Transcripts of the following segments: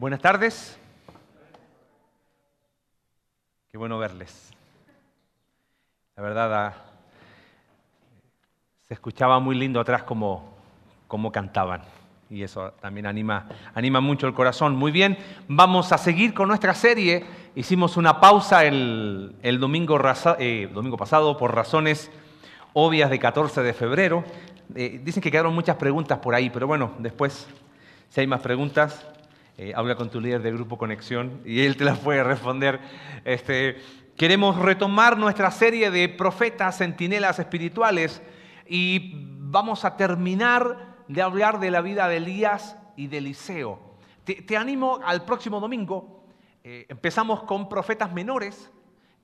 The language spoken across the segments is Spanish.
Buenas tardes. Qué bueno verles. La verdad, ah, se escuchaba muy lindo atrás como, como cantaban. Y eso también anima, anima mucho el corazón. Muy bien, vamos a seguir con nuestra serie. Hicimos una pausa el, domingo, eh, domingo pasado por razones obvias de 14 de febrero. Eh, dicen que quedaron muchas preguntas por ahí, pero bueno, después, si hay más preguntas, eh, habla con tu líder de Grupo Conexión y él te las puede responder. Este, queremos retomar nuestra serie de profetas, centinelas espirituales y vamos a terminar de hablar de la vida de Elías y de Eliseo. Te, animo al próximo domingo. Eh, empezamos con profetas menores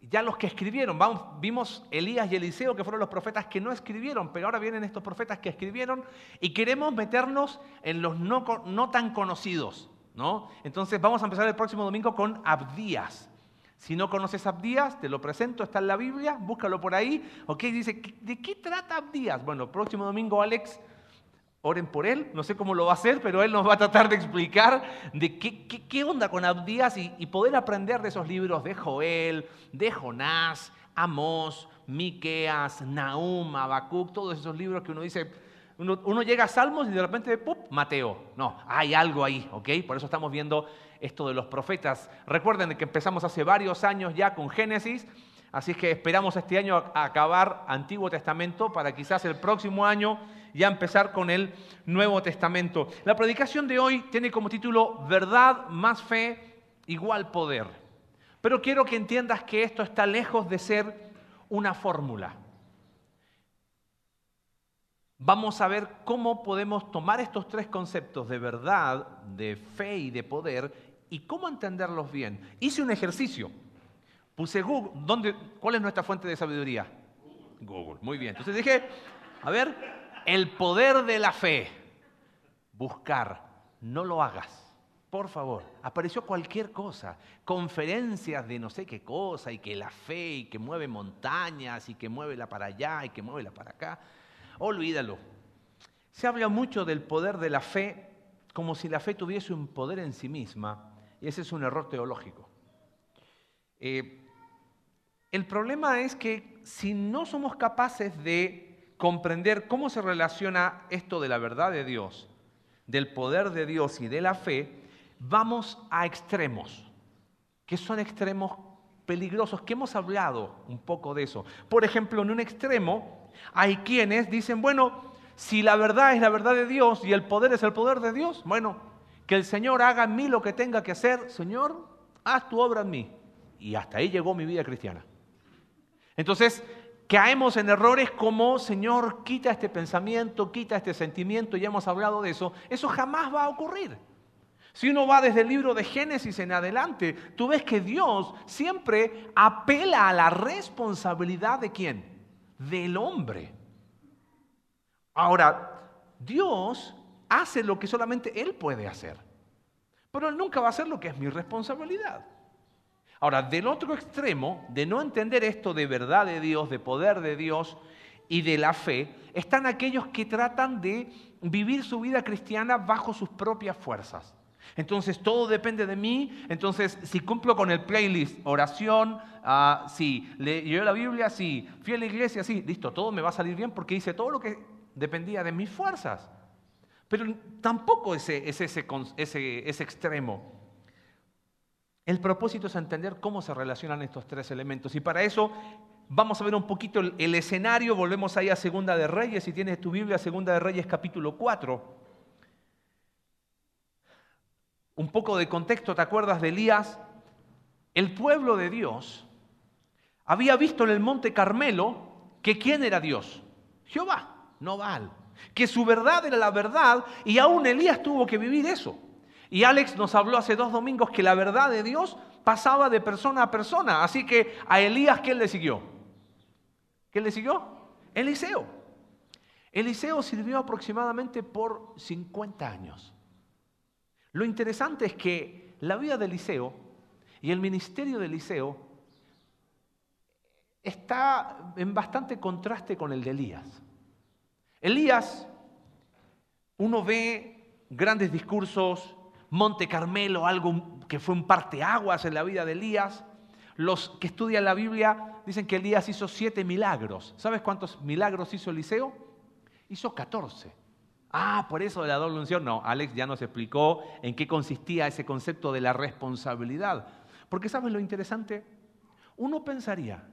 ya los que escribieron, vamos, vimos Elías y Eliseo, que fueron los profetas que no escribieron, pero ahora vienen estos profetas que escribieron y queremos meternos en los no tan conocidos. ¿No? Entonces vamos a empezar el próximo domingo con Abdías. Si no conoces Abdías, te lo presento, está en la Biblia, búscalo por ahí. ¿Ok? Dice, ¿de qué trata Abdías? Bueno, próximo domingo Alex oren por él, no sé cómo lo va a hacer, pero él nos va a tratar de explicar de qué, qué, onda con Abdías y, y, poder aprender de esos libros de Joel, de Jonás, Amós, Miqueas, Nahum, Habacuc, todos esos libros que uno dice, uno, llega a Salmos y de repente, ¡pup!, Mateo. No, hay algo ahí, ¿ok? Por eso estamos viendo esto de los profetas. Recuerden que empezamos hace varios años ya con Génesis, así que esperamos este año acabar Antiguo Testamento para quizás el próximo año ya empezar con el Nuevo Testamento. La predicación de hoy tiene como título Verdad más fe igual poder. Pero quiero que entiendas que esto está lejos de ser una fórmula. Vamos a ver cómo podemos tomar estos tres conceptos de verdad, de fe y de poder y cómo entenderlos bien. Hice un ejercicio. Puse Google. ¿Dónde, ¿Cuál es nuestra fuente de sabiduría? Google. Muy bien. Entonces dije, a ver, el poder de la fe. Buscar, no lo hagas. Por favor, apareció cualquier cosa, conferencias de no sé qué cosa, y que la fe, y que mueve montañas, y que mueve la para allá, y que mueve la para acá. Olvídalo. Se habla mucho del poder de la fe como si la fe tuviese un poder en sí misma, y ese es un error teológico. Eh, el problema es que si no somos capaces de comprender cómo se relaciona esto de la verdad de Dios, del poder de Dios y de la fe, vamos a extremos, que son extremos peligrosos, que hemos hablado un poco de eso. Por ejemplo, en un extremo hay quienes dicen, bueno, si la verdad es la verdad de Dios y el poder es el poder de Dios, bueno, que el Señor haga en mí lo que tenga que hacer, Señor, haz tu obra en mí. Y hasta ahí llegó mi vida cristiana. Entonces, caemos en errores como, Señor, quita este pensamiento, quita este sentimiento, ya hemos hablado de eso, eso jamás va a ocurrir. Si uno va desde el libro de Génesis en adelante, tú ves que Dios siempre apela a la responsabilidad de quién? Del hombre. Ahora, Dios hace lo que solamente Él puede hacer, pero Él nunca va a hacer lo que es mi responsabilidad. Ahora, del otro extremo, de no entender esto de verdad de Dios, de poder de Dios y de la fe, están aquellos que tratan de vivir su vida cristiana bajo sus propias fuerzas. Entonces todo depende de mí. Entonces, si cumplo con el playlist, oración, uh, sí, leo la Biblia, sí, fui a la iglesia, sí, listo, todo me va a salir bien porque hice todo lo que dependía de mis fuerzas. Pero tampoco es ese, ese, ese extremo. El propósito es entender cómo se relacionan estos tres elementos. Y para eso vamos a ver un poquito el, escenario. Volvemos ahí a Segunda de Reyes. Si tienes tu Biblia, Segunda de Reyes capítulo 4. Un poco de contexto, ¿te acuerdas de Elías? El pueblo de Dios había visto en el monte Carmelo que quién era Dios. Jehová, no. Que su verdad era la verdad y aún Elías tuvo que vivir eso. Y Alex nos habló hace dos domingos que la verdad de Dios pasaba de persona a persona. Así que a Elías, ¿quién le siguió? ¿Quién le siguió? Eliseo. Eliseo sirvió aproximadamente por 50 años. Lo interesante es que la vida de Eliseo y el ministerio de Eliseo está en bastante contraste con el de Elías. Elías, uno ve grandes discursos, Monte Carmelo, algo que fue un parteaguas en la vida de Elías. Los que estudian la Biblia dicen que Elías hizo siete milagros. ¿Sabes cuántos milagros hizo Eliseo? Hizo 14. Ah, por eso de la doble unción. No, Alex ya nos explicó en qué consistía ese concepto de la responsabilidad. Porque ¿sabes lo interesante? Uno pensaría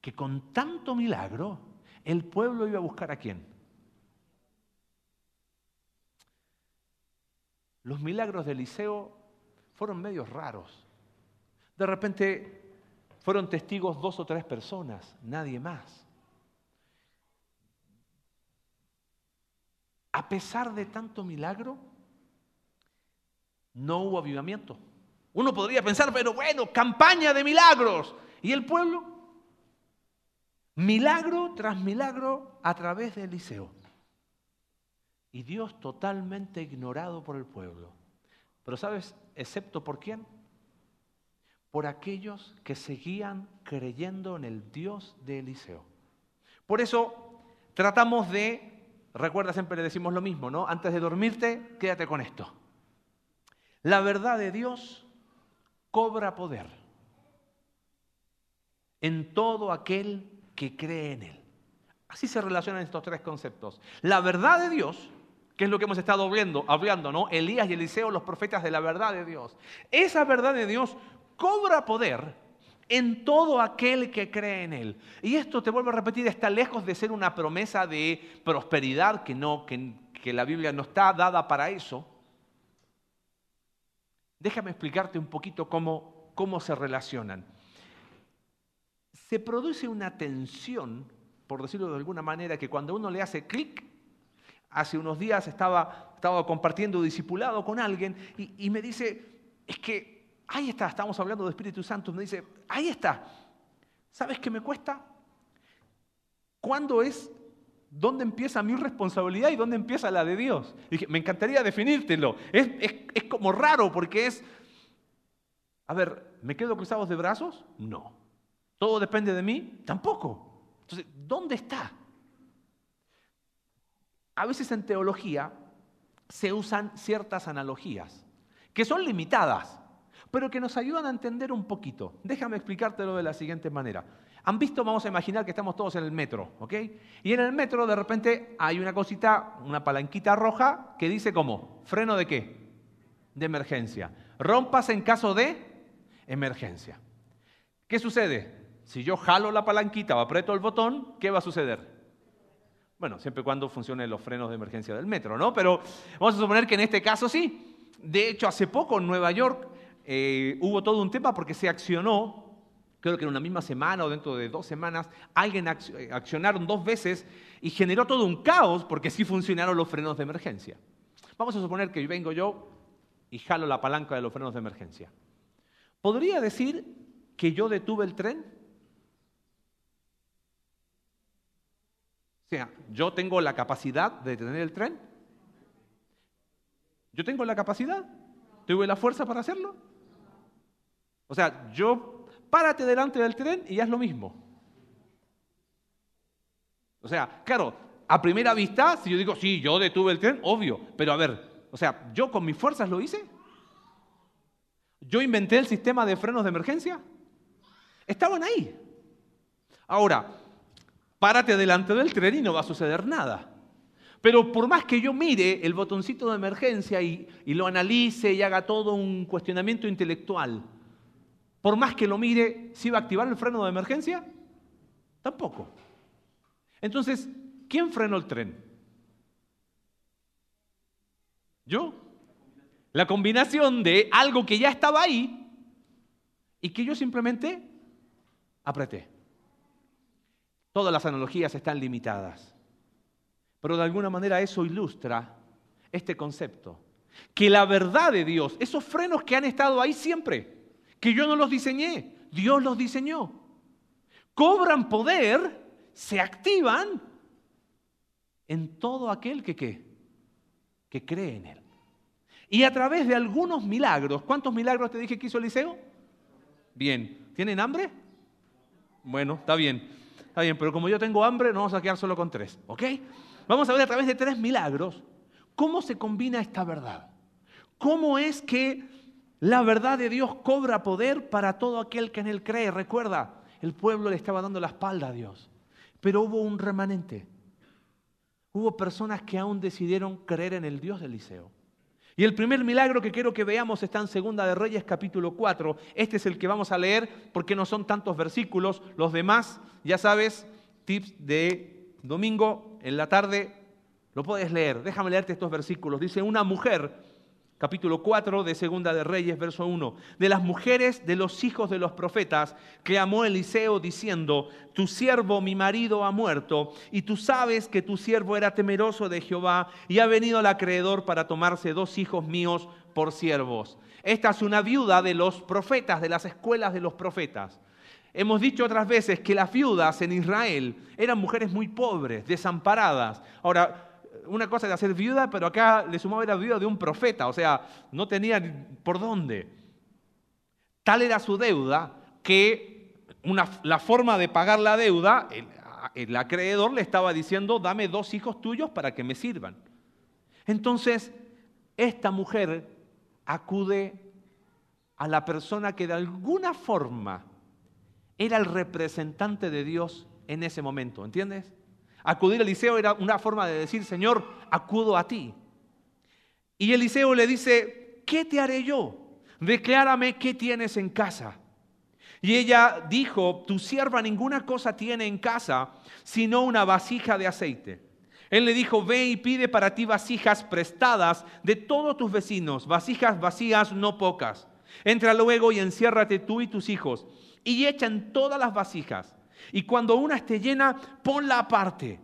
que con tanto milagro el pueblo iba a buscar a quién. Los milagros de Eliseo fueron medios raros. De repente fueron testigos dos o tres personas, nadie más. A pesar de tanto milagro, no hubo avivamiento. Uno podría pensar, pero bueno, campaña de milagros. ¿Y el pueblo? Milagro tras milagro a través de Eliseo. Y Dios totalmente ignorado por el pueblo. Pero ¿sabes? Excepto por quién? Por aquellos que seguían creyendo en el Dios de Eliseo. Por eso tratamos de, recuerda siempre le decimos lo mismo, ¿no? Antes de dormirte, quédate con esto. La verdad de Dios cobra poder en todo aquel que cree en Él. Así se relacionan estos tres conceptos. La verdad de Dios, que es lo que hemos estado hablando, hablando, ¿no? Elías y Eliseo, los profetas de la verdad de Dios. Esa verdad de Dios cobra poder en todo aquel que cree en Él. Y esto, te vuelvo a repetir, está lejos de ser una promesa de prosperidad, que, no, que, la Biblia no está dada para eso. Déjame explicarte un poquito cómo, cómo se relacionan. Se produce una tensión, por decirlo de alguna manera, que cuando uno le hace clic, hace unos días estaba, estaba compartiendo discipulado con alguien y, y me dice, es que ahí está, estamos hablando de Espíritu Santo, me dice, ahí está, ¿sabes qué me cuesta? ¿Cuándo es ¿Dónde empieza mi responsabilidad y dónde empieza la de Dios? dije, me encantaría definírtelo. Es, es, como raro porque es, a ver, ¿me quedo cruzados de brazos? No. ¿Todo depende de mí? Tampoco. Entonces, ¿dónde está? A veces en teología se usan ciertas analogías que son limitadas, pero que nos ayudan a entender un poquito. Déjame explicártelo de la siguiente manera. Han visto, vamos a imaginar que estamos todos en el metro, ¿ok? Y en el metro de repente hay una cosita, una palanquita roja que dice como, freno de qué? De emergencia. Rompas en caso de emergencia. ¿Qué sucede? Si yo jalo la palanquita o aprieto el botón, ¿qué va a suceder? Bueno, siempre y cuando funcionen los frenos de emergencia del metro, ¿no? Pero vamos a suponer que en este caso sí. De hecho, hace poco en Nueva York eh, hubo todo un tema porque se accionó creo que en una misma semana o dentro de dos semanas, alguien eh, accionaron dos veces y generó todo un caos porque sí funcionaron los frenos de emergencia. Vamos a suponer que vengo yo y jalo la palanca de los frenos de emergencia. ¿Podría decir que yo detuve el tren? O sea, ¿yo tengo la capacidad de detener el tren? ¿Yo tengo la capacidad? ¿Tuve la fuerza para hacerlo? O sea, yo párate delante del tren y haz lo mismo. O sea, claro, a primera vista, si yo digo, sí, yo detuve el tren, obvio, pero a ver, o sea, ¿yo con mis fuerzas lo hice? ¿Yo inventé el sistema de frenos de emergencia? Estaban ahí. Ahora, párate delante del tren y no va a suceder nada. Pero por más que yo mire el botoncito de emergencia y, y lo analice y haga todo un cuestionamiento intelectual, por más que lo mire, ¿si va a activar el freno de emergencia? Tampoco. Entonces, ¿quién frenó el tren? ¿Yo? La combinación de algo que ya estaba ahí y que yo simplemente apreté. Todas las analogías están limitadas, pero de alguna manera eso ilustra este concepto, que la verdad de Dios, esos frenos que han estado ahí siempre, que yo no los diseñé, Dios los diseñó. Cobran poder, se activan en todo aquel que que cree en Él. Y a través de algunos milagros, ¿cuántos milagros te dije que hizo Eliseo? Bien, ¿tienen hambre? Bueno, está bien, está bien, pero como yo tengo hambre, no vamos a quedar solo con tres, ¿ok? Vamos a ver a través de tres milagros cómo se combina esta verdad. ¿Cómo es que la verdad de Dios cobra poder para todo aquel que en él cree? Recuerda, el pueblo le estaba dando la espalda a Dios, pero hubo un remanente. Hubo personas que aún decidieron creer en el Dios de Eliseo. Y el primer milagro que quiero que veamos está en Segunda de Reyes capítulo 4. Este es el que vamos a leer porque no son tantos versículos. Los demás, ya sabes, tips de domingo en la tarde, lo puedes leer. Déjame leerte estos versículos. Dice, una mujer capítulo 4 de Segunda de Reyes, verso 1, de las mujeres de los hijos de los profetas, clamó Eliseo diciendo, tu siervo, mi marido, ha muerto, y tú sabes que tu siervo era temeroso de Jehová, y ha venido al acreedor para tomarse dos hijos míos por siervos. Esta es una viuda de los profetas, de las escuelas de los profetas. Hemos dicho otras veces que las viudas en Israel eran mujeres muy pobres, desamparadas. Ahora, una cosa de hacer viuda, pero acá le sumaba era viuda de un profeta, o sea, no tenía por dónde. Tal era su deuda que la forma de pagar la deuda, el, el acreedor le estaba diciendo, dame dos hijos tuyos para que me sirvan. Entonces, esta mujer acude a la persona que de alguna forma era el representante de Dios en ese momento, ¿entiendes? Acudir a Eliseo era una forma de decir, Señor, acudo a ti. Y Eliseo le dice, ¿qué te haré yo? Declárame qué tienes en casa. Y ella dijo, tu sierva ninguna cosa tiene en casa, sino una vasija de aceite. Él le dijo, ve y pide para ti vasijas prestadas de todos tus vecinos, vasijas vacías, no pocas. Entra luego y enciérrate tú y tus hijos, y echan todas las vasijas. Y cuando una esté llena, ponla aparte.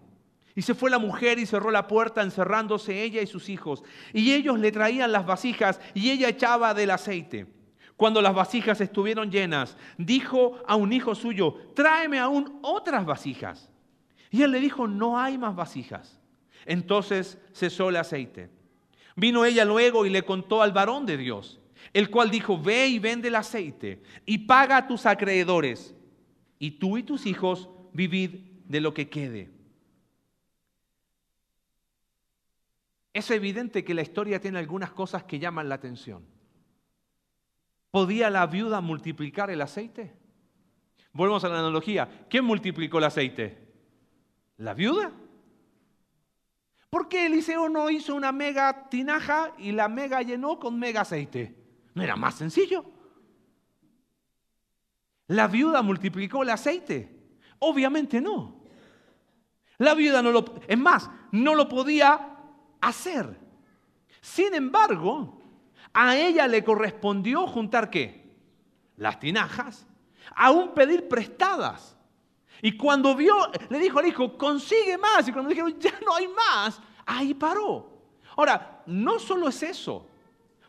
Y se fue la mujer y cerró la puerta, encerrándose ella y sus hijos. Y ellos le traían las vasijas y ella echaba del aceite. Cuando las vasijas estuvieron llenas, dijo a un hijo suyo, tráeme aún otras vasijas. Y él le dijo, no hay más vasijas. Entonces cesó el aceite. Vino ella luego y le contó al varón de Dios, el cual dijo, ve y vende el aceite y paga a tus acreedores y tú y tus hijos vivid de lo que quede. Es evidente que la historia tiene algunas cosas que llaman la atención. ¿Podía la viuda multiplicar el aceite? Volvemos a la analogía. ¿Quién multiplicó el aceite? ¿La viuda? ¿Por qué Eliseo no hizo una mega tinaja y la mega llenó con mega aceite? ¿No era más sencillo? ¿La viuda multiplicó el aceite? Obviamente no. La viuda no lo, es más, no lo podía hacer. Sin embargo, a ella le correspondió juntar qué? Las tinajas, aún pedir prestadas. Y cuando vio, le dijo al hijo, consigue más. Y cuando dijeron, ya no hay más, ahí paró. Ahora, no solo es eso.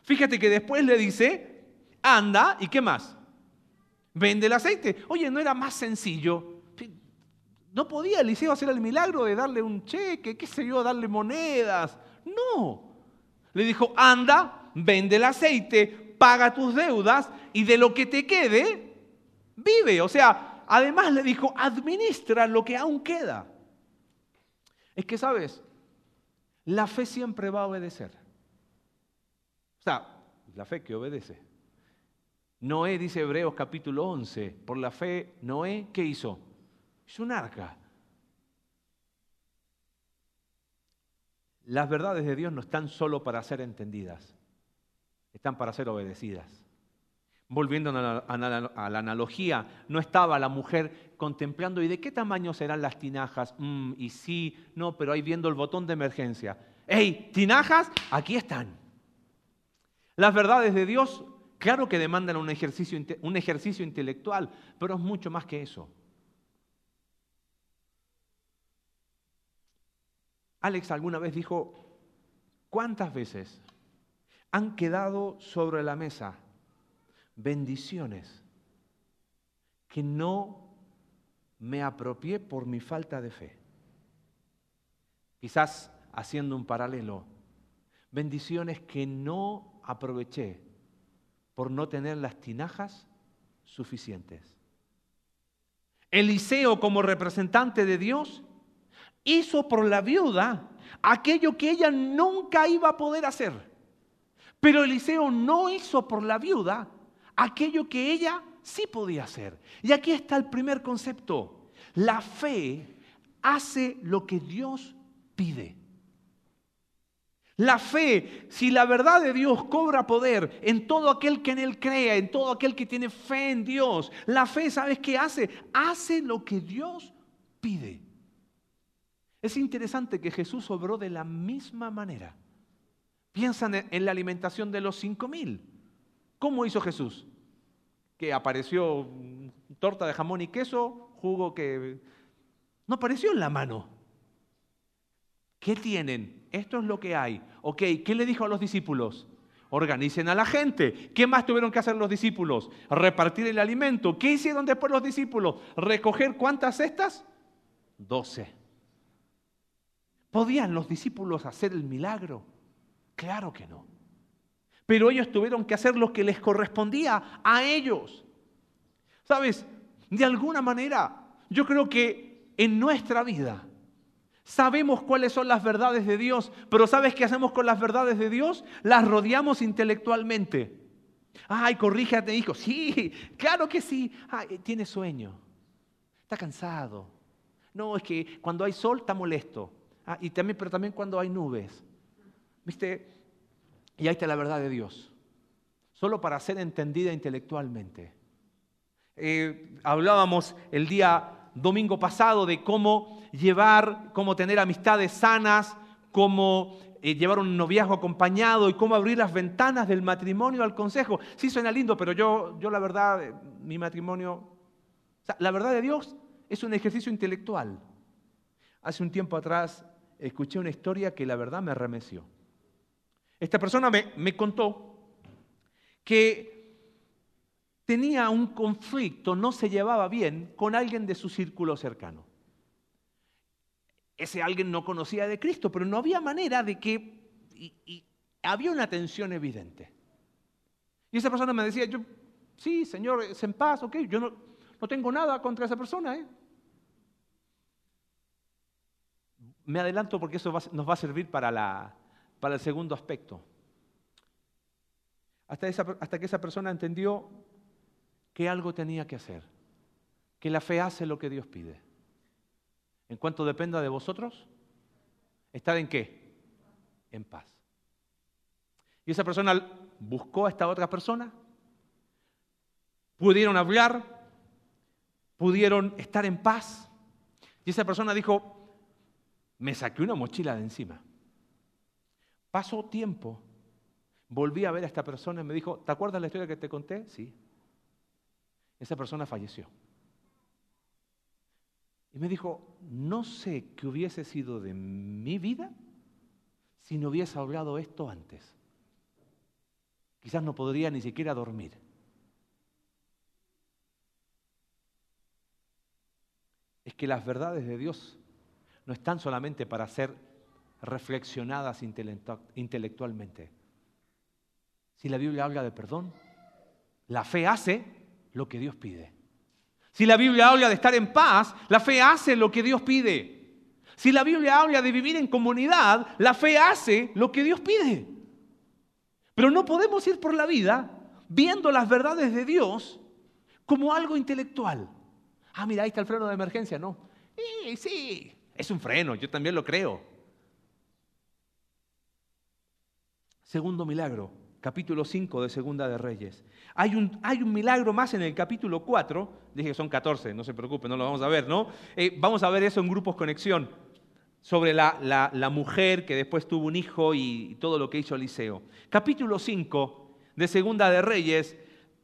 Fíjate que después le dice, anda, ¿y qué más? Vende el aceite. Oye, ¿no era más sencillo? ¿No podía Eliseo hacer el milagro de darle un cheque, qué sé yo, darle monedas? No. Le dijo, anda, vende el aceite, paga tus deudas y de lo que te quede, vive. O sea, además le dijo, administra lo que aún queda. Es que, ¿sabes? La fe siempre va a obedecer. O sea, la fe que obedece. Noé, dice Hebreos capítulo 11, por la fe, Noé, ¿qué hizo? Hizo un arca. Las verdades de Dios no están solo para ser entendidas, están para ser obedecidas. Volviendo a la, analogía, no estaba la mujer contemplando, ¿y de qué tamaño serán las tinajas? Mm, y sí, no, pero ahí viendo el botón de emergencia. ¡Ey, tinajas! Aquí están. Las verdades de Dios Claro que demandan un ejercicio, un ejercicio intelectual, pero es mucho más que eso. Alex alguna vez dijo, ¿cuántas veces han quedado sobre la mesa bendiciones que no me apropié por mi falta de fe? Quizás haciendo un paralelo, bendiciones que no aproveché por no tener las tinajas suficientes. Eliseo, como representante de Dios, hizo por la viuda aquello que ella nunca iba a poder hacer. Pero Eliseo no hizo por la viuda aquello que ella sí podía hacer. Y aquí está el primer concepto. La fe hace lo que Dios pide. La fe, si la verdad de Dios cobra poder en todo aquel que en Él crea, en todo aquel que tiene fe en Dios, la fe, ¿sabes qué hace? Hace lo que Dios pide. Es interesante que Jesús obró de la misma manera. Piensan en la alimentación de los cinco mil. ¿Cómo hizo Jesús? Que apareció torta de jamón y queso, jugo que no apareció en la mano. ¿Qué tienen? Esto es lo que hay. Ok, ¿qué le dijo a los discípulos? Organicen a la gente. ¿Qué más tuvieron que hacer los discípulos? Repartir el alimento. ¿Qué hicieron después los discípulos? ¿Recoger cuántas cestas? Doce. ¿Podían los discípulos hacer el milagro? Claro que no. Pero ellos tuvieron que hacer lo que les correspondía a ellos. ¿Sabes? De alguna manera, yo creo que en nuestra vida sabemos cuáles son las verdades de Dios, pero ¿sabes qué hacemos con las verdades de Dios? Las rodeamos intelectualmente. Ay, corríjate, hijo. Sí, claro que sí. Ay, tiene sueño. Está cansado. No, es que cuando hay sol está molesto. Ah, y también, pero también cuando hay nubes. ¿Viste? Y ahí está la verdad de Dios. Solo para ser entendida intelectualmente. Eh, hablábamos el día domingo pasado de cómo llevar, cómo tener amistades sanas, cómo eh, llevar un noviazgo acompañado y cómo abrir las ventanas del matrimonio al consejo. Sí suena lindo, pero yo, yo la verdad, eh, mi matrimonio, la verdad de Dios es un ejercicio intelectual. Hace un tiempo atrás escuché una historia que la verdad me remeció. Esta persona me, me contó que tenía un conflicto, no se llevaba bien con alguien de su círculo cercano. Ese alguien no conocía de Cristo, pero no había manera de que... Había una tensión evidente. Y esa persona me decía, yo, sí, Señor, es en paz, ok, yo no, tengo nada contra esa persona, ¿eh? Me adelanto porque eso nos va a servir para, el segundo aspecto. Hasta que esa persona entendió que algo tenía que hacer, que la fe hace lo que Dios pide. En cuanto dependa de vosotros, estar en qué? En paz. Y esa persona buscó a esta otra persona, pudieron hablar, pudieron estar en paz. Y esa persona dijo, me saqué una mochila de encima. Pasó tiempo, volví a ver a esta persona y me dijo, ¿te acuerdas la historia que te conté? Sí. Esa persona falleció. Y me dijo, no sé qué hubiese sido de mi vida si no hubiese hablado esto antes. Quizás no podría ni siquiera dormir. Es que las verdades de Dios no están solamente para ser reflexionadas intelectualmente. Si la Biblia habla de perdón, la fe hace lo que Dios pide. Si la Biblia habla de estar en paz, la fe hace lo que Dios pide. Si la Biblia habla de vivir en comunidad, la fe hace lo que Dios pide. Pero no podemos ir por la vida viendo las verdades de Dios como algo intelectual. Ah, mira, ahí está el freno de emergencia, ¿no? Sí, sí, es un freno, yo también lo creo. Segundo milagro, capítulo 5 de Segunda de Reyes. Hay un, hay un, milagro más en el capítulo 4, dije que son 14, no se preocupe, no lo vamos a ver, ¿no? Eh, vamos a ver eso en grupos conexión, sobre la, la, mujer que después tuvo un hijo y todo lo que hizo Eliseo. Capítulo 5 de Segunda de Reyes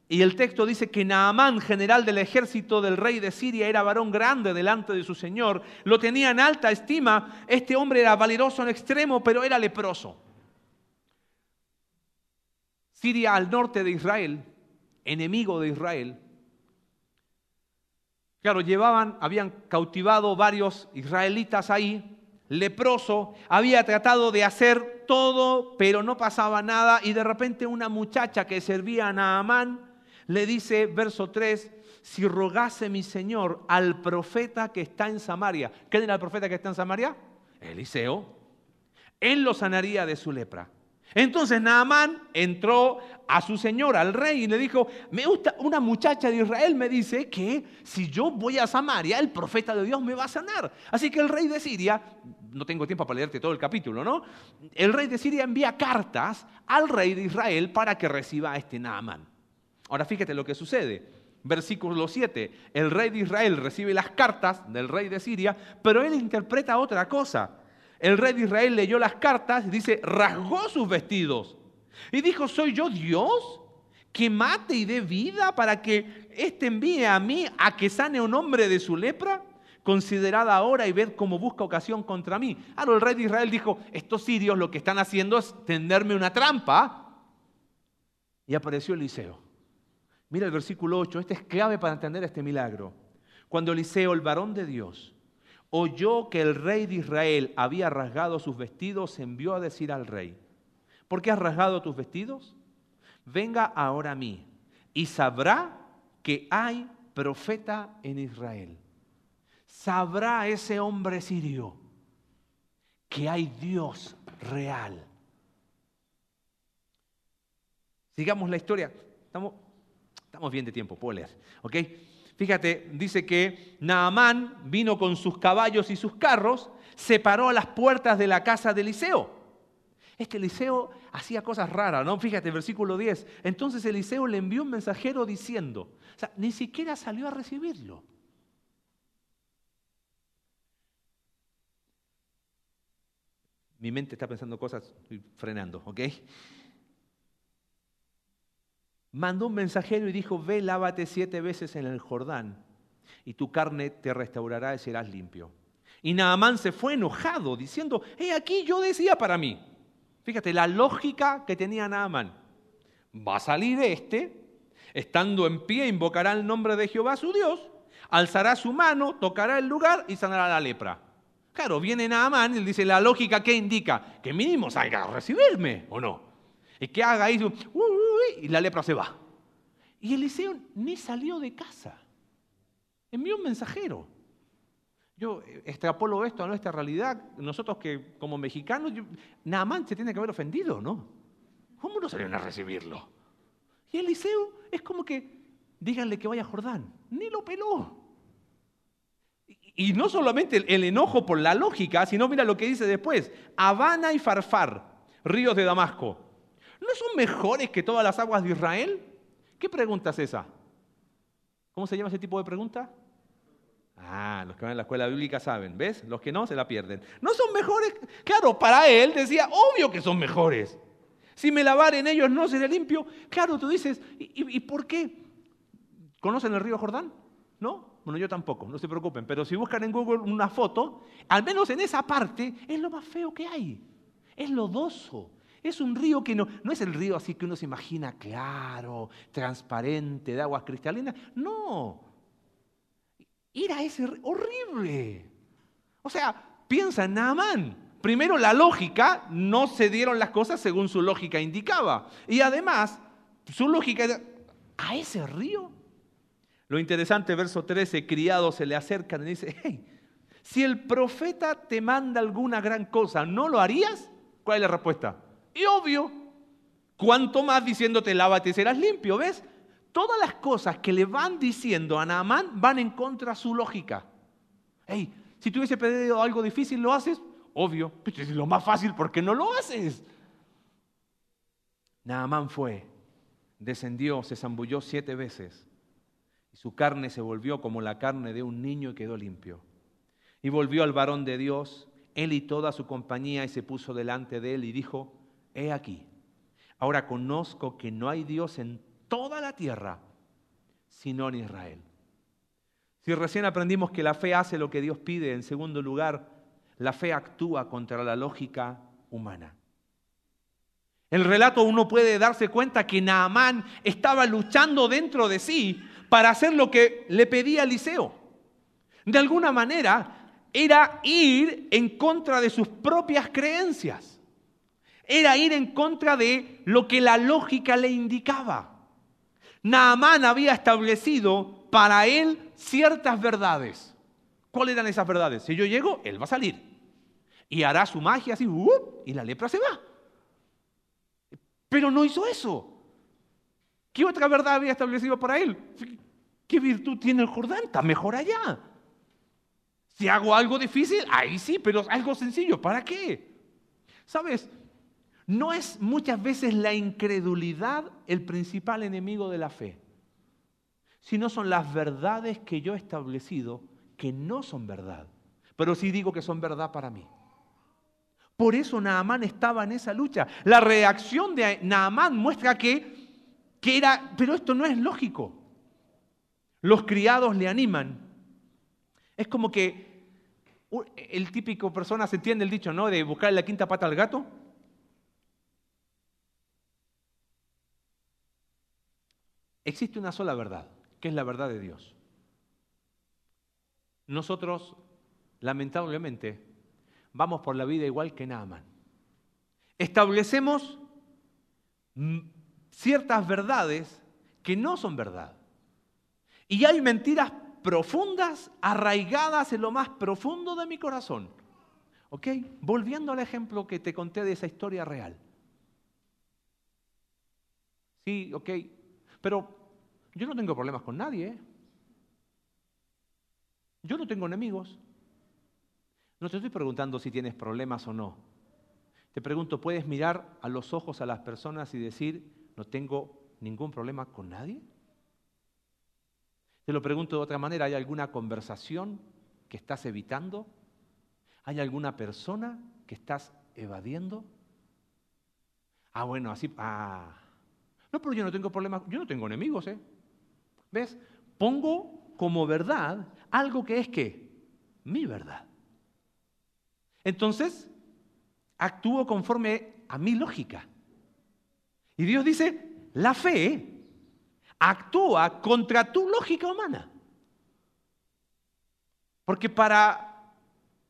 y el texto dice que Naamán, general del ejército del rey de Siria, era varón grande delante de su señor, lo tenía en alta estima, este hombre era valeroso en extremo, pero era leproso. Siria al norte de Israel, enemigo de Israel. Claro, llevaban, habían cautivado varios israelitas ahí, leproso, había tratado de hacer todo, pero no pasaba nada, y de repente una muchacha que servía a Naamán, le dice, verso 3, si rogase mi Señor al profeta que está en Samaria. ¿Quién era el profeta que está en Samaria? Eliseo. Él lo sanaría de su lepra. Entonces Naamán entró a su señor, al rey, y le dijo, me gusta, una muchacha de Israel me dice que si yo voy a Samaria, el profeta de Dios me va a sanar. Así que el rey de Siria, no tengo tiempo para leerte todo el capítulo, ¿no? El rey de Siria envía cartas al rey de Israel para que reciba a este Naamán. Ahora fíjate lo que sucede. Versículo 7, el rey de Israel recibe las cartas del rey de Siria, pero él interpreta otra cosa. El rey de Israel leyó las cartas y dice, rasgó sus vestidos y dijo, ¿soy yo Dios que mate y dé vida para que éste envíe a mí a que sane un hombre de su lepra? Considerada ahora y ved cómo busca ocasión contra mí. Ahora el rey de Israel dijo, estos sirios lo que están haciendo es tenderme una trampa. Y apareció Eliseo. Mira el versículo 8, este es clave para entender este milagro. Cuando Eliseo, el varón de Dios, oyó que el rey de Israel había rasgado sus vestidos, envió a decir al rey, ¿Por qué has rasgado tus vestidos? Venga ahora a mí y sabrá que hay profeta en Israel. Sabrá ese hombre sirio que hay Dios real. Sigamos la historia. Estamos, estamos bien de tiempo, puedo leer. Fíjate, dice que Naamán vino con sus caballos y sus carros, se paró a las puertas de la casa de Eliseo es que Eliseo hacía cosas raras, ¿no? Fíjate, versículo 10. Entonces Eliseo le envió un mensajero diciendo, o sea, ni siquiera salió a recibirlo. Mi mente está pensando cosas, estoy frenando, ¿ok? Mandó un mensajero y dijo, ve, lávate siete veces en el Jordán y tu carne te restaurará y serás limpio. Y Naamán se fue enojado, diciendo, he aquí yo decía para mí, Fíjate, la lógica que tenía Naaman. Va a salir este, estando en pie, invocará el nombre de Jehová su Dios, alzará su mano, tocará el lugar y sanará la lepra. Claro, viene Naaman y dice, la lógica que indica que mínimo salga a recibirme, ¿o no? Y que haga ahí, y la lepra se va. Y Eliseo ni salió de casa. Envió un mensajero. Yo extrapolo esto a nuestra realidad. Nosotros que como mexicanos, nada más se tiene que haber ofendido, ¿no? ¿Cómo no salieron a recibirlo? Y Eliseo es como que, díganle que vaya a Jordán. Ni lo peló. Y, no solamente el, enojo por la lógica, sino mira lo que dice después. Habana y Farfar, ríos de Damasco. ¿No son mejores que todas las aguas de Israel? ¿Qué pregunta es esa? ¿Cómo se llama ese tipo de pregunta? Ah, los que van a la escuela bíblica saben, ¿ves? Los que no se la pierden. No son mejores. Claro, para él decía, obvio que son mejores. Si me lavar en ellos no seré limpio. Claro, tú dices, ¿y, por qué? ¿Conocen el río Jordán? ¿No? Bueno, yo tampoco, no se preocupen. Pero si buscan en Google una foto, al menos en esa parte, es lo más feo que hay. Es lodoso. Es un río que no, no es el río así que uno se imagina claro, transparente, de aguas cristalinas. No, ir a ese horrible. O sea, piensa en Naamán. Primero, la lógica, no se dieron las cosas según su lógica indicaba. Y además, su lógica era, ¿a ese río? Lo interesante, verso 13, criados se le acercan y dice, hey, si el profeta te manda alguna gran cosa, ¿no lo harías? ¿Cuál es la respuesta? Y obvio, cuanto más diciéndote lávate serás limpio, ¿ves? todas las cosas que le van diciendo a Naamán van en contra su lógica. Hey, si tú hubiese pedido algo difícil, ¿lo haces? Obvio, pero es lo más fácil, ¿por qué no lo haces? Naamán fue, descendió, se zambulló siete veces y su carne se volvió como la carne de un niño y quedó limpio. Y volvió al varón de Dios, él y toda su compañía, y se puso delante de él y dijo, he aquí, ahora conozco que no hay Dios en toda la tierra, sino en Israel. Si recién aprendimos que la fe hace lo que Dios pide, en segundo lugar, la fe actúa contra la lógica humana. El relato uno puede darse cuenta que Naamán estaba luchando dentro de sí para hacer lo que le pedía Eliseo. De alguna manera era ir en contra de sus propias creencias. Era ir en contra de lo que la lógica le indicaba. Naamán había establecido para él ciertas verdades. ¿Cuáles eran esas verdades? Si yo llego, él va a salir. Y hará su magia así, y la lepra se va. Pero no hizo eso. ¿Qué otra verdad había establecido para él? ¿Qué virtud tiene el Jordán? Está mejor allá. Si hago algo difícil, ahí sí, pero algo sencillo, ¿para qué? ¿Sabes? No es muchas veces la incredulidad el principal enemigo de la fe, sino son las verdades que yo he establecido que no son verdad, pero sí digo que son verdad para mí. Por eso Naamán estaba en esa lucha. La reacción de Naamán muestra que, que era, pero esto no es lógico. Los criados le animan. Es como que el típico persona, se entiende el dicho, ¿no? De buscar la quinta pata al gato. Existe una sola verdad, que es la verdad de Dios. Nosotros, lamentablemente, vamos por la vida igual que Naaman. Establecemos ciertas verdades que no son verdad. Y hay mentiras profundas, arraigadas en lo más profundo de mi corazón. ¿Ok? Volviendo al ejemplo que te conté de esa historia real. Sí, ok. Pero yo no tengo problemas con nadie. ¿eh? Yo no tengo enemigos. No te estoy preguntando si tienes problemas o no. Te pregunto, ¿puedes mirar a los ojos a las personas y decir, no tengo ningún problema con nadie? Te lo pregunto de otra manera, ¿hay alguna conversación que estás evitando? ¿Hay alguna persona que estás evadiendo? Ah, bueno, así... Ah. No, pero yo no tengo problemas, yo no tengo enemigos, ¿eh? ¿Ves? Pongo como verdad algo que es que mi verdad. Entonces, actúo conforme a mi lógica. Y Dios dice, la fe actúa contra tu lógica humana. Porque para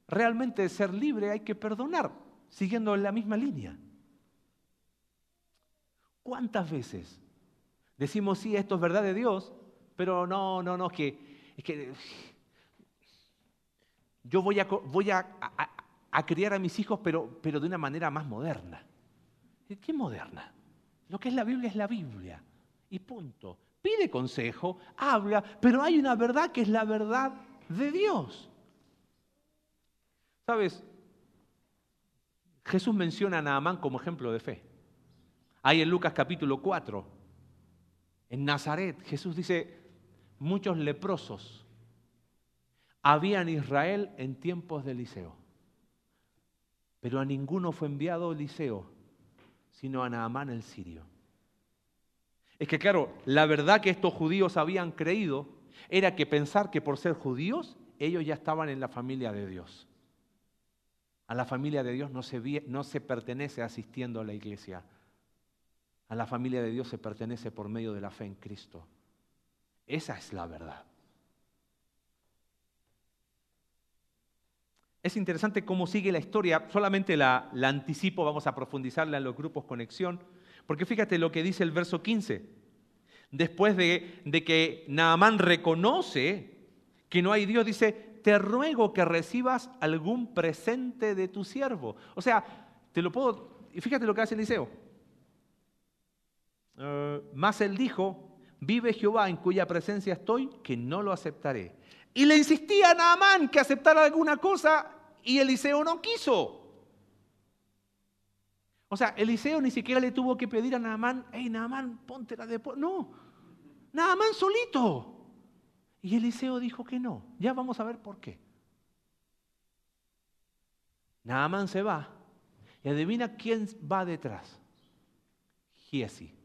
realmente ser libre hay que perdonar, siguiendo la misma línea. ¿Cuántas veces decimos, sí, esto es verdad de Dios, pero no, no, no, es que, es que yo voy a, voy a, a criar a mis hijos, pero, pero de una manera más moderna. ¿Qué moderna? Lo que es la Biblia es la Biblia. Y punto. Pide consejo, habla, pero hay una verdad que es la verdad de Dios. ¿Sabes? Jesús menciona a Naamán como ejemplo de fe. Hay en Lucas capítulo 4, en Nazaret, Jesús dice, muchos leprosos había en Israel en tiempos de Eliseo. Pero a ninguno fue enviado Eliseo, sino a Naamán el sirio. Es que claro, la verdad que estos judíos habían creído era que pensar que por ser judíos ellos ya estaban en la familia de Dios. A la familia de Dios no se, no se pertenece asistiendo a la iglesia. A la familia de Dios se pertenece por medio de la fe en Cristo. Esa es la verdad. Es interesante cómo sigue la historia, solamente la, anticipo, vamos a profundizarla en los grupos conexión, porque fíjate lo que dice el verso 15. Después de, de que Naamán reconoce que no hay Dios, dice, te ruego que recibas algún presente de tu siervo. O sea, te lo puedo, fíjate lo que hace Eliseo. Uh, más él dijo, vive Jehová en cuya presencia estoy, que no lo aceptaré. Y le insistía a Naamán que aceptara alguna cosa y Eliseo no quiso. O sea, Eliseo ni siquiera le tuvo que pedir a Naamán, hey Naamán, ponte la de... No, Naamán solito. Y Eliseo dijo que no. Ya vamos a ver por qué. Naamán se va y adivina quién va detrás. Giesi.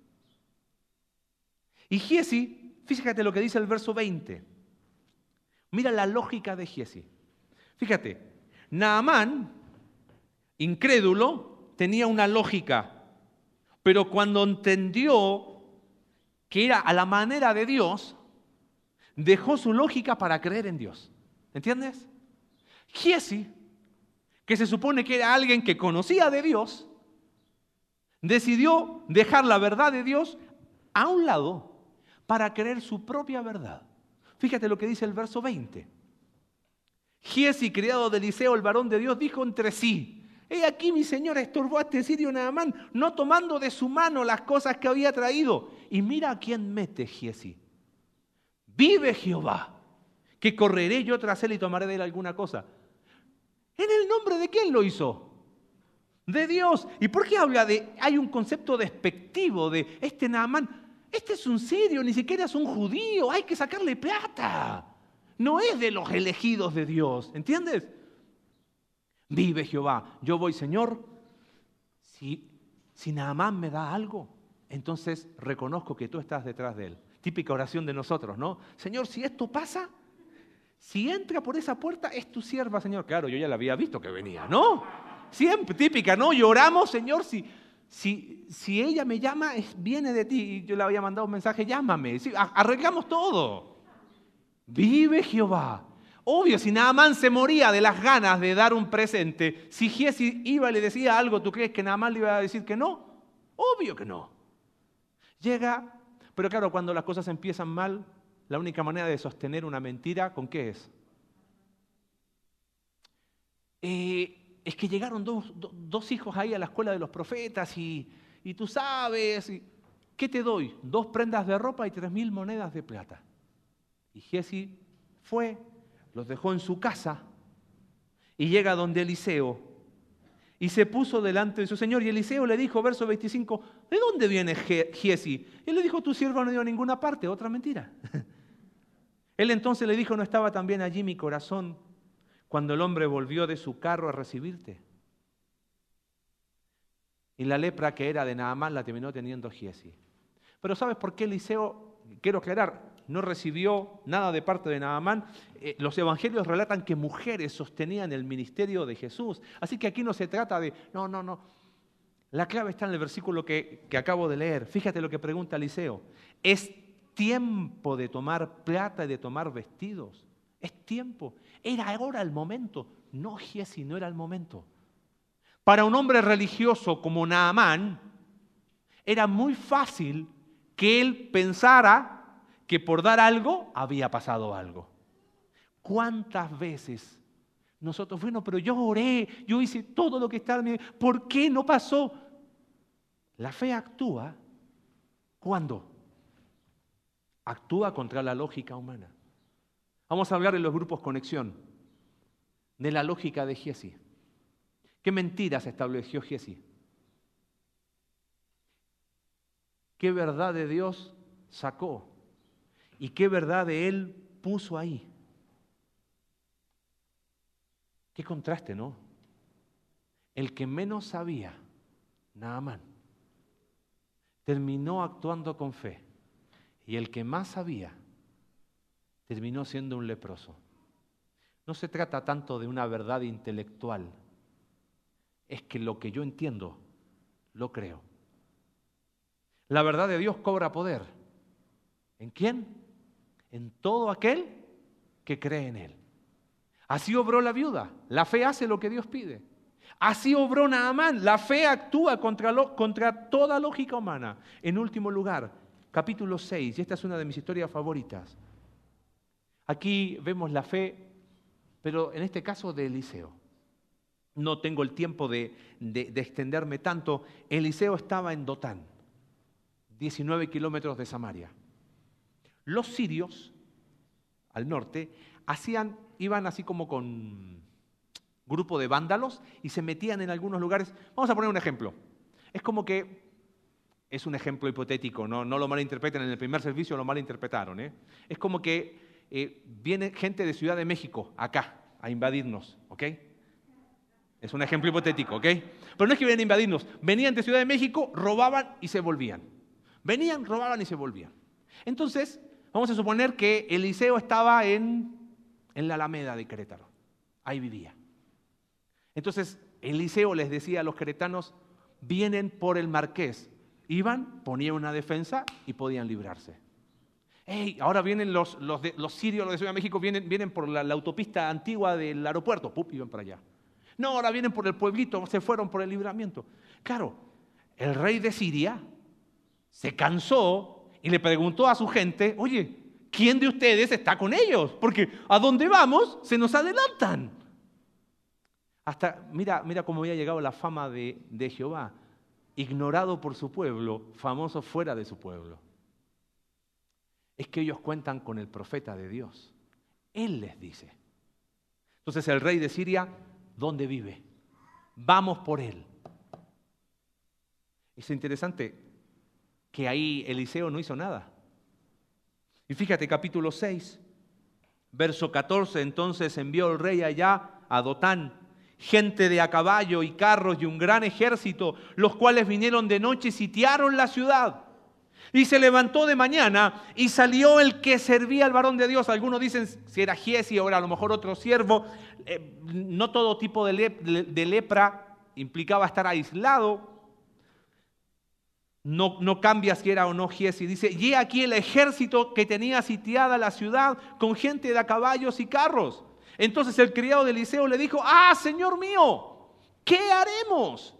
Y Giesi, fíjate lo que dice el verso 20. Mira la lógica de Giesi. Fíjate, Naamán, incrédulo, tenía una lógica, pero cuando entendió que era a la manera de Dios, dejó su lógica para creer en Dios. ¿Entiendes? Giesi, que se supone que era alguien que conocía de Dios, decidió dejar la verdad de Dios a un lado para creer su propia verdad. Fíjate lo que dice el verso 20. Giesi, criado de Eliseo, el varón de Dios, dijo entre sí, He aquí mi señor estorbó a este sirio Naamán, no tomando de su mano las cosas que había traído. Y mira a quién mete Giesi. Vive Jehová, que correré yo tras él y tomaré de él alguna cosa. ¿En el nombre de quién lo hizo? De Dios. ¿Y por qué habla de, hay un concepto despectivo de este Naamán? Este es un sirio, ni siquiera es un judío, hay que sacarle plata. No es de los elegidos de Dios, ¿entiendes? Vive Jehová, yo voy, Señor, si, si Naamán me da algo, entonces reconozco que tú estás detrás de él. Típica oración de nosotros, ¿no? Señor, si esto pasa, si entra por esa puerta, es tu sierva, Señor. Claro, yo ya la había visto que venía, ¿no? Siempre, típica, ¿no? Lloramos, Señor, si, si, si ella me llama, viene de ti. Y yo le había mandado un mensaje, llámame. arreglamos todo. Vive Jehová. Obvio, si Naamán se moría de las ganas de dar un presente, si Giesi iba y le decía algo, ¿tú crees que Naamán le iba a decir que no? Obvio que no. Llega, pero claro, cuando las cosas empiezan mal, la única manera de sostener una mentira, ¿con qué es? Eh, es que llegaron dos, hijos ahí a la escuela de los profetas y, tú sabes, ¿qué te doy? Dos prendas de ropa y tres mil monedas de plata. Y Giesi fue, los dejó en su casa y llega donde Eliseo y se puso delante de su señor y Eliseo le dijo, verso 25, ¿de dónde viene Giesi? Y él le dijo, tu siervo no dio a ninguna parte, otra mentira. él entonces le dijo, ¿no estaba también allí mi corazón cuando el hombre volvió de su carro a recibirte. Y la lepra que era de Naamán la terminó teniendo Giesi. Pero ¿sabes por qué Eliseo, quiero aclarar, no recibió nada de parte de Naamán? Eh, los evangelios relatan que mujeres sostenían el ministerio de Jesús. Así que aquí no se trata de, no, no, no. La clave está en el versículo que, que acabo de leer. Fíjate lo que pregunta Eliseo. ¿Es tiempo de tomar plata y de tomar vestidos? Es tiempo. Era ahora el momento. No, Giesi, no era el momento. Para un hombre religioso como Naamán, era muy fácil que él pensara que por dar algo había pasado algo. ¿Cuántas veces nosotros, bueno, pero yo oré, yo hice todo lo que estaba en mi ¿por qué no pasó? La fe actúa cuando actúa contra la lógica humana. Vamos a hablar en los grupos conexión de la lógica de Giesi. ¿Qué mentiras estableció Giesi? ¿Qué verdad de Dios sacó? ¿Y qué verdad de Él puso ahí? Qué contraste, ¿no? El que menos sabía, Naamán, terminó actuando con fe. Y el que más sabía, terminó siendo un leproso. No se trata tanto de una verdad intelectual, es que lo que yo entiendo, lo creo. La verdad de Dios cobra poder. ¿En quién? En todo aquel que cree en Él. Así obró la viuda. La fe hace lo que Dios pide. Así obró Naamán. La fe actúa contra, contra toda lógica humana. En último lugar, capítulo 6, y esta es una de mis historias favoritas. Aquí vemos la fe, pero en este caso de Eliseo. No tengo el tiempo de, extenderme tanto. Eliseo estaba en Dotán, 19 kilómetros de Samaria. Los sirios, al norte, hacían, iban así como con grupo de vándalos y se metían en algunos lugares. Vamos a poner un ejemplo. Es como que, es un ejemplo hipotético, no, no lo malinterpreten, en el primer servicio lo malinterpretaron. ¿eh? Es como que eh, viene gente de Ciudad de México acá a invadirnos, ¿ok? Es un ejemplo hipotético, ¿ok? Pero no es que vienen a invadirnos, venían de Ciudad de México, robaban y se volvían. Venían, robaban y se volvían. Entonces, vamos a suponer que Eliseo estaba en, en la Alameda de Querétaro. Ahí vivía. Entonces, Eliseo les decía a los queretanos, vienen por el marqués. Iban, ponían una defensa y podían librarse ahora vienen los, los, sirios, los de Ciudad de México, vienen, vienen por la, autopista antigua del aeropuerto, ¡pup! iban para allá. No, ahora vienen por el pueblito, se fueron por el libramiento. Claro, el rey de Siria se cansó y le preguntó a su gente, oye, ¿quién de ustedes está con ellos? Porque a dónde vamos se nos adelantan. Hasta, mira, mira cómo había llegado la fama de, de Jehová, ignorado por su pueblo, famoso fuera de su pueblo. Es que ellos cuentan con el profeta de Dios. Él les dice. Entonces el rey de Siria, ¿dónde vive? Vamos por él. Es interesante que ahí Eliseo no hizo nada. Y fíjate, capítulo 6, verso 14, entonces envió el rey allá a Dotán, gente de a caballo y carros y un gran ejército, los cuales vinieron de noche y sitiaron la ciudad. Y se levantó de mañana y salió el que servía al varón de Dios. Algunos dicen si era Giesi era a lo mejor otro siervo. Eh, no todo tipo de, lepra implicaba estar aislado. No, no, cambia si era o no Giesi. Dice, y aquí el ejército que tenía sitiada la ciudad con gente de a caballos y carros. Entonces el criado de Eliseo le dijo, ah, Señor mío, ¿qué haremos?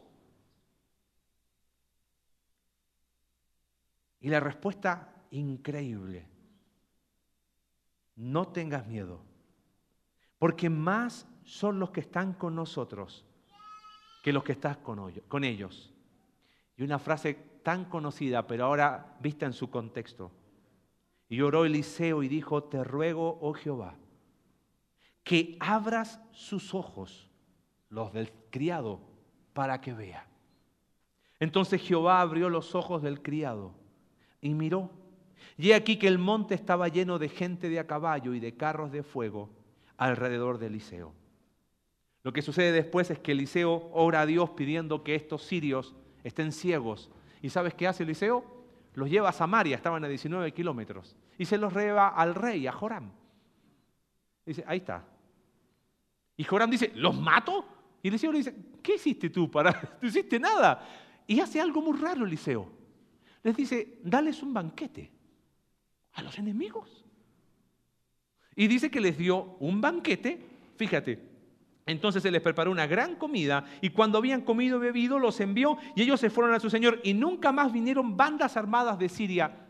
Y la respuesta increíble, no tengas miedo, porque más son los que están con nosotros que los que están con ellos. Y una frase tan conocida, pero ahora vista en su contexto. Y oró Eliseo y dijo, te ruego, oh Jehová, que abras sus ojos, los del criado, para que vea. Entonces Jehová abrió los ojos del criado y miró. Y he aquí que el monte estaba lleno de gente de a caballo y de carros de fuego alrededor de Eliseo. Lo que sucede después es que Eliseo ora a Dios pidiendo que estos sirios estén ciegos. ¿Y sabes qué hace Eliseo? Los lleva a Samaria, estaban a 19 kilómetros, y se los lleva al rey, a Joram. Dice, ahí está. Y Joram dice, ¿los mato? Y Eliseo le dice, ¿qué hiciste tú para? No hiciste nada. Y hace algo muy raro Eliseo les dice, dales un banquete a los enemigos. Y dice que les dio un banquete, fíjate, entonces se les preparó una gran comida y cuando habían comido y bebido los envió y ellos se fueron a su Señor y nunca más vinieron bandas armadas de Siria.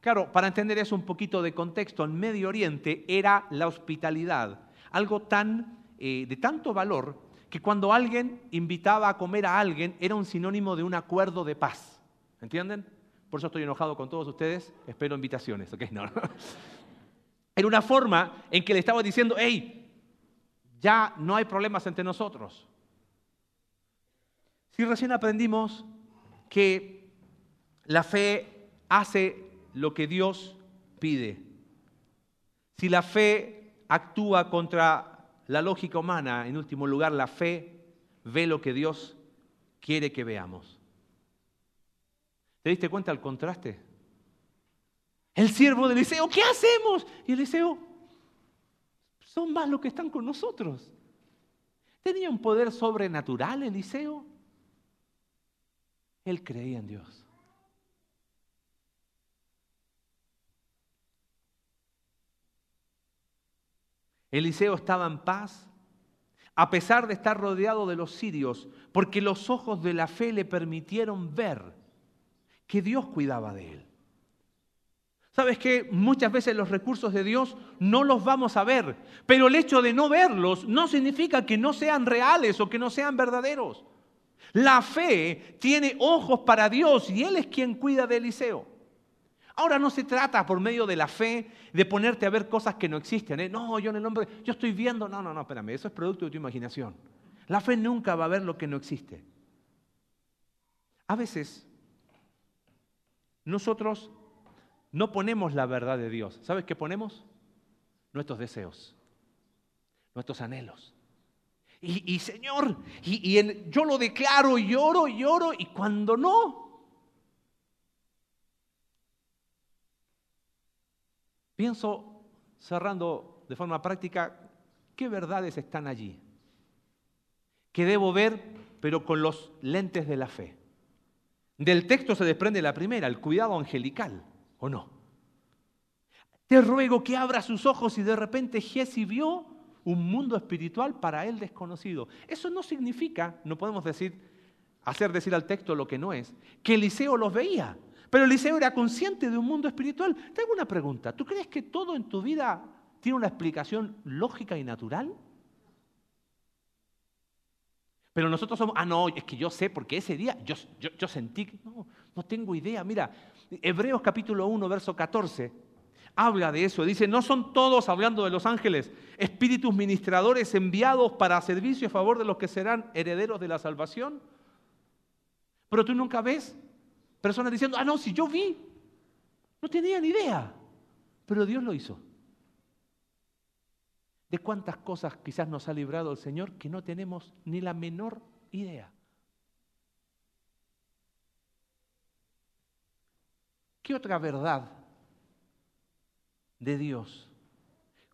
Claro, para entender eso un poquito de contexto, en Medio Oriente era la hospitalidad, algo tan eh, de tanto valor que cuando alguien invitaba a comer a alguien era un sinónimo de un acuerdo de paz. ¿Entienden? Por eso estoy enojado con todos ustedes. Espero invitaciones, ¿ok? No, Era una forma en que le estaba diciendo, hey, ya no hay problemas entre nosotros. Si recién aprendimos que la fe hace lo que Dios pide, si la fe actúa contra la lógica humana, en último lugar, la fe ve lo que Dios quiere que veamos. ¿Te diste cuenta del contraste? El siervo de Eliseo, ¿qué hacemos? Y Eliseo, son más los que están con nosotros. ¿Tenía un poder sobrenatural Eliseo? Él creía en Dios. Eliseo estaba en paz a pesar de estar rodeado de los sirios, porque los ojos de la fe le permitieron ver que Dios cuidaba de él. ¿Sabes que muchas veces los recursos de Dios no los vamos a ver, pero el hecho de no verlos no significa que no sean reales o que no sean verdaderos. La fe tiene ojos para Dios y Él es quien cuida de Eliseo. Ahora no se trata por medio de la fe de ponerte a ver cosas que no existen. ¿eh? No, yo en el nombre, yo estoy viendo, no, no, no, espérame, eso es producto de tu imaginación. La fe nunca va a ver lo que no existe. A veces nosotros no ponemos la verdad de Dios. ¿Sabes qué ponemos? Nuestros deseos, nuestros anhelos. Y, Señor, y, yo lo declaro y lloro y lloro, y cuando no, pienso, cerrando de forma práctica, ¿qué verdades están allí? Que debo ver, pero con los lentes de la fe. Del texto se desprende la primera, el cuidado angelical, ¿o no? Te ruego que abra sus ojos y de repente Jesse vio un mundo espiritual para él desconocido. Eso no significa, no podemos decir, hacer decir al texto lo que no es, que Eliseo los veía, pero Eliseo era consciente de un mundo espiritual. Te hago una pregunta, ¿tú crees que todo en tu vida tiene una explicación lógica y natural? Pero nosotros somos, ah, no, es que yo sé, porque ese día yo, sentí, no, no tengo idea. Mira, Hebreos capítulo 1, verso 14, habla de eso. Dice, no son todos, hablando de los ángeles, espíritus ministradores enviados para servicio a favor de los que serán herederos de la salvación. Pero tú nunca ves personas diciendo, ah, no, si yo vi, no tenía ni idea, pero Dios lo hizo. De cuántas cosas quizás nos ha librado el Señor que no tenemos ni la menor idea. ¿Qué otra verdad de Dios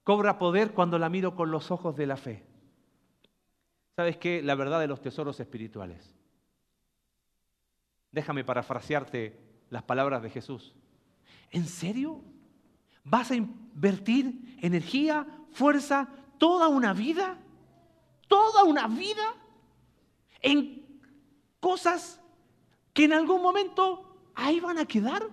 cobra poder cuando la miro con los ojos de la fe? ¿Sabes qué? La verdad de los tesoros espirituales. Déjame parafrasearte las palabras de Jesús. ¿En serio? ¿Vas a invertir energía, fuerza, toda una vida? ¿Toda una vida? En cosas que en algún momento ahí van a quedar.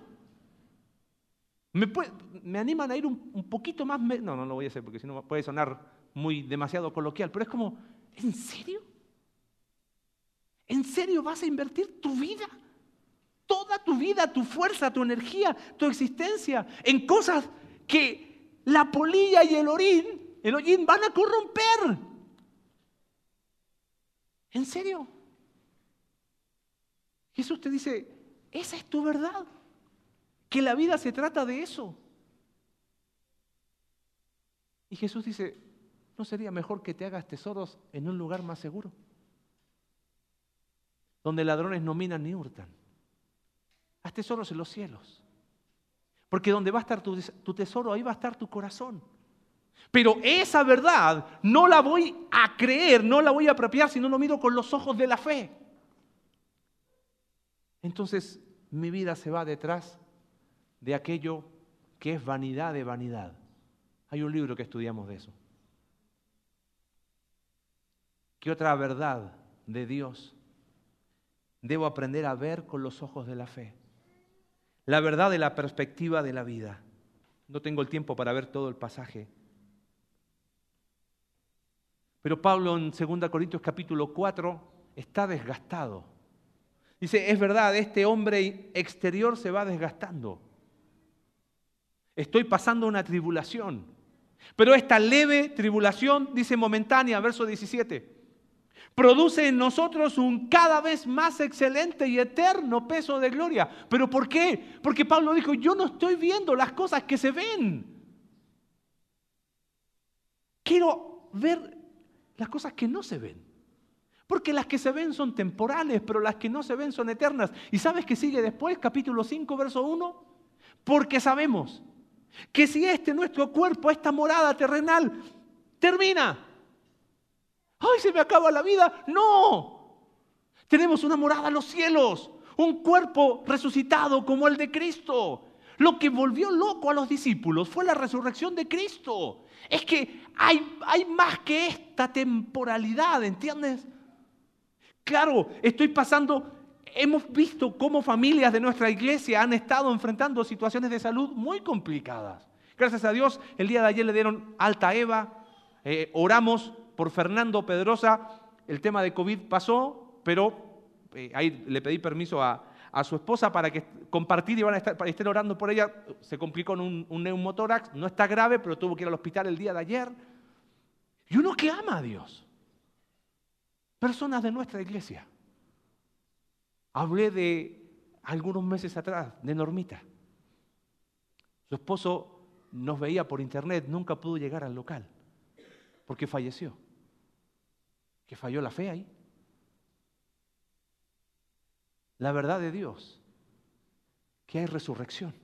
Me, animan a ir un, poquito más... no, no lo voy a hacer porque si no puede sonar muy demasiado coloquial, pero es como, ¿en serio? ¿En serio vas a invertir tu vida? Toda tu vida, tu fuerza, tu energía, tu existencia en cosas que la polilla y el orín, el orín van a corromper. ¿En serio? Jesús te dice, esa es tu verdad que la vida se trata de eso. Y Jesús dice, ¿no sería mejor que te hagas tesoros en un lugar más seguro? Donde ladrones no minan ni hurtan. Haz tesoros en los cielos. Porque donde va a estar tu, tesoro, ahí va a estar tu corazón. Pero esa verdad no la voy a creer, no la voy a apropiar si no lo miro con los ojos de la fe. Entonces mi vida se va detrás de aquello que es vanidad de vanidad. Hay un libro que estudiamos de eso. ¿Qué otra verdad de Dios debo aprender a ver con los ojos de la fe? La verdad de la perspectiva de la vida. No tengo el tiempo para ver todo el pasaje. Pero Pablo en 2 Corintios capítulo 4 está desgastado. Dice, es verdad, este hombre exterior se va desgastando estoy pasando una tribulación. Pero esta leve tribulación, dice momentánea, verso 17, produce en nosotros un cada vez más excelente y eterno peso de gloria. ¿Pero por qué? Porque Pablo dijo, yo no estoy viendo las cosas que se ven. Quiero ver las cosas que no se ven. Porque las que se ven son temporales, pero las que no se ven son eternas. ¿Y sabes qué sigue después? Capítulo 5, verso 1. Porque sabemos que si este nuestro cuerpo, esta morada terrenal, termina, ¡ay, se me acaba la vida! No, tenemos una morada en los cielos, un cuerpo resucitado como el de Cristo. Lo que volvió loco a los discípulos fue la resurrección de Cristo. Es que hay, hay más que esta temporalidad, ¿entiendes? Claro, estoy pasando hemos visto cómo familias de nuestra iglesia han estado enfrentando situaciones de salud muy complicadas. Gracias a Dios, el día de ayer le dieron alta Eva, eh, oramos por Fernando Pedrosa, el tema de COVID pasó, pero eh, ahí le pedí permiso a, su esposa para que compartir y van a estar, para estén orando por ella. Se complicó en un, un neumotórax, no está grave, pero tuvo que ir al hospital el día de ayer. Y uno que ama a Dios. Personas de nuestra iglesia. Hablé de algunos meses atrás, de Normita. Su esposo nos veía por internet, nunca pudo llegar al local, porque falleció. Que falló la fe ahí. La verdad de Dios, que hay resurrección,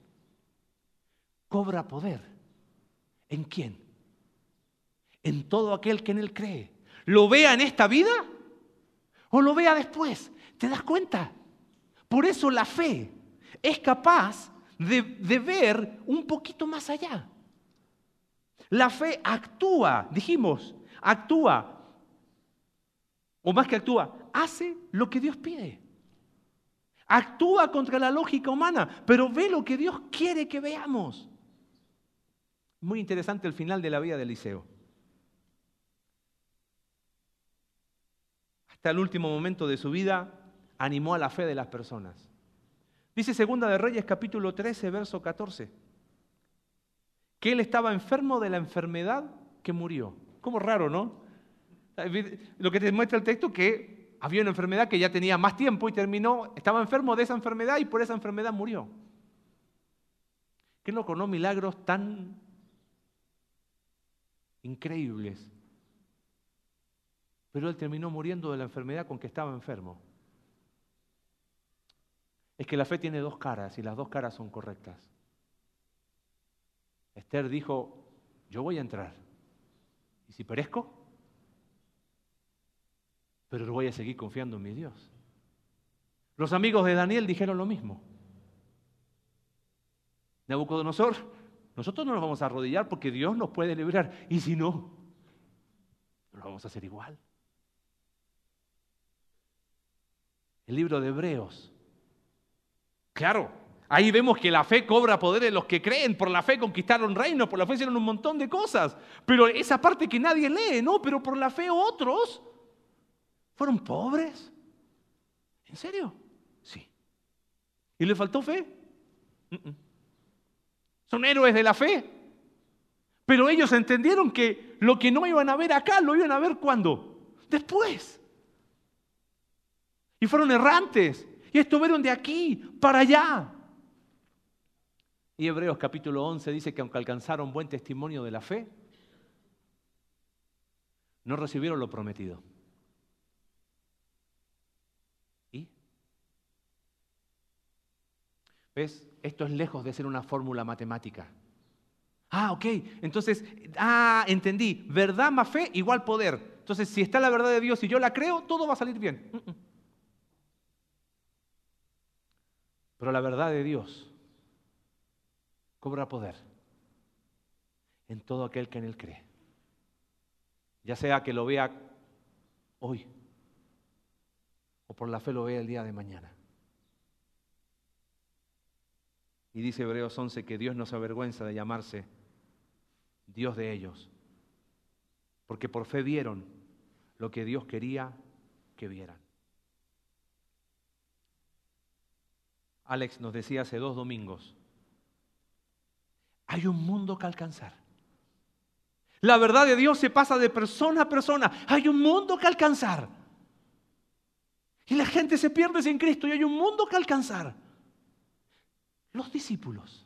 cobra poder. ¿En quién? En todo aquel que en él cree. ¿Lo vea en esta vida o lo vea después? ¿Te das cuenta? Por eso la fe es capaz de, ver un poquito más allá. La fe actúa, dijimos, actúa, o más que actúa, hace lo que Dios pide. Actúa contra la lógica humana, pero ve lo que Dios quiere que veamos. Muy interesante el final de la vida de Eliseo. Hasta el último momento de su vida animó a la fe de las personas. Dice Segunda de Reyes capítulo 13, verso 14, que él estaba enfermo de la enfermedad que murió. Como raro, ¿no? Lo que te muestra el texto que había una enfermedad que ya tenía más tiempo y terminó, estaba enfermo de esa enfermedad y por esa enfermedad murió. ¿Qué loco, no? Milagros tan increíbles. Pero él terminó muriendo de la enfermedad con que estaba enfermo. Es que la fe tiene dos caras y las dos caras son correctas. Esther dijo, yo voy a entrar. ¿Y si perezco? Pero voy a seguir confiando en mi Dios. Los amigos de Daniel dijeron lo mismo. Nabucodonosor, nosotros no nos vamos a arrodillar porque Dios nos puede librar. Y si no, lo vamos a hacer igual. El libro de Hebreos Claro, ahí vemos que la fe cobra poder en los que creen, por la fe conquistaron reinos, por la fe hicieron un montón de cosas. Pero esa parte que nadie lee, ¿no? Pero por la fe otros fueron pobres. ¿En serio? Sí. ¿Y le faltó fe? Son héroes de la fe. Pero ellos entendieron que lo que no iban a ver acá, lo iban a ver cuando? Después. Y fueron errantes. Y estuvieron de aquí para allá. Y Hebreos capítulo 11 dice que aunque alcanzaron buen testimonio de la fe, no recibieron lo prometido. ¿Ves? Esto es lejos de ser una fórmula matemática. Ah, ok. Entonces, ah, entendí. Verdad más fe igual poder. Entonces, si está la verdad de Dios y yo la creo, todo va a salir bien. Mm, mm. Pero la verdad de Dios cobra poder en todo aquel que en Él cree. Ya sea que lo vea hoy o por la fe lo vea el día de mañana. Y dice Hebreos 11 que Dios no se avergüenza de llamarse Dios de ellos, porque por fe vieron lo que Dios quería que vieran. Alex nos decía hace dos domingos, hay un mundo que alcanzar. La verdad de Dios se pasa de persona a persona. Hay un mundo que alcanzar. Y la gente se pierde sin Cristo y hay un mundo que alcanzar. Los discípulos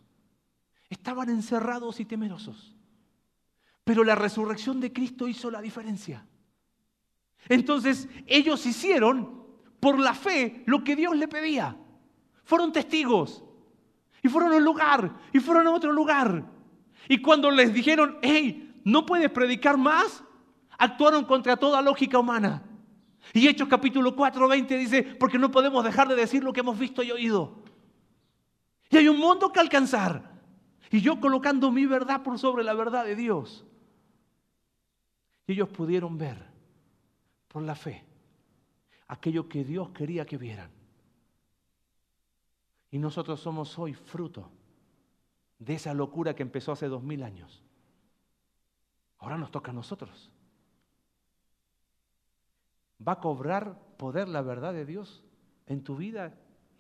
estaban encerrados y temerosos. Pero la resurrección de Cristo hizo la diferencia. Entonces ellos hicieron por la fe lo que Dios le pedía. Fueron testigos. Y fueron a un lugar. Y fueron a otro lugar. Y cuando les dijeron, hey, no puedes predicar más, actuaron contra toda lógica humana. Y Hechos capítulo 4, 20 dice, porque no podemos dejar de decir lo que hemos visto y oído. Y hay un mundo que alcanzar. Y yo colocando mi verdad por sobre la verdad de Dios. Y ellos pudieron ver por la fe aquello que Dios quería que vieran. Y nosotros somos hoy fruto de esa locura que empezó hace dos mil años. Ahora nos toca a nosotros. ¿Va a cobrar poder la verdad de Dios en tu vida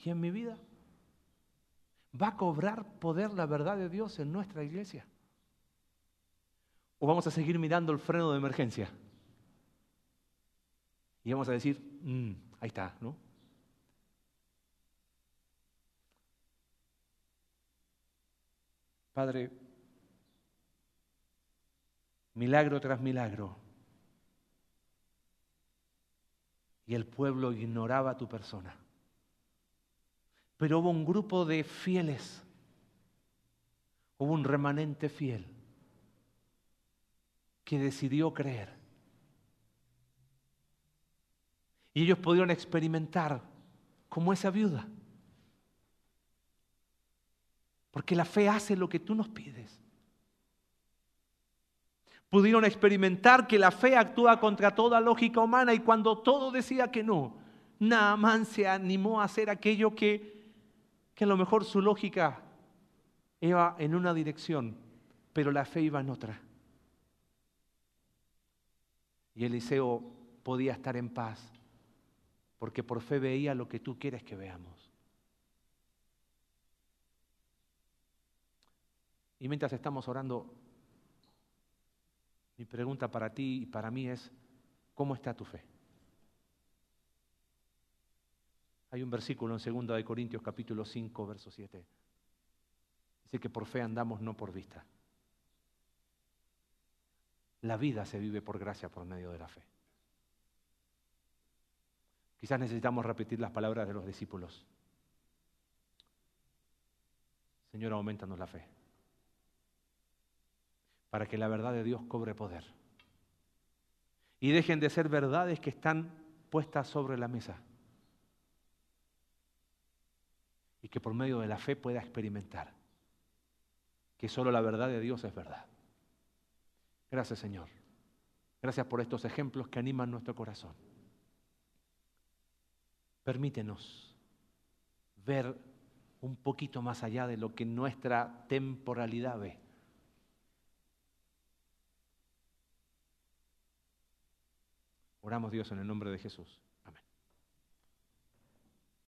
y en mi vida? ¿Va a cobrar poder la verdad de Dios en nuestra iglesia? ¿O vamos a seguir mirando el freno de emergencia? Y vamos a decir, mm, ahí está, ¿no? Padre, milagro tras milagro. Y el pueblo ignoraba tu persona. Pero hubo un grupo de fieles, hubo un remanente fiel que decidió creer. Y ellos pudieron experimentar como esa viuda porque la fe hace lo que tú nos pides. Pudieron experimentar que la fe actúa contra toda lógica humana y cuando todo decía que no, Naaman se animó a hacer aquello que, que a lo mejor su lógica iba en una dirección, pero la fe iba en otra. Y Eliseo podía estar en paz porque por fe veía lo que tú quieres que veamos. Y mientras estamos orando, mi pregunta para ti y para mí es, ¿cómo está tu fe? Hay un versículo en 2 de Corintios capítulo 5, verso 7. Dice que por fe andamos, no por vista. La vida se vive por gracia por medio de la fe. Quizás necesitamos repetir las palabras de los discípulos. Señor, aumentanos la fe para que la verdad de Dios cobre poder. Y dejen de ser verdades que están puestas sobre la mesa. Y que por medio de la fe pueda experimentar que solo la verdad de Dios es verdad. Gracias Señor. Gracias por estos ejemplos que animan nuestro corazón. Permítenos ver un poquito más allá de lo que nuestra temporalidad ve. Oramos Dios en el nombre de Jesús.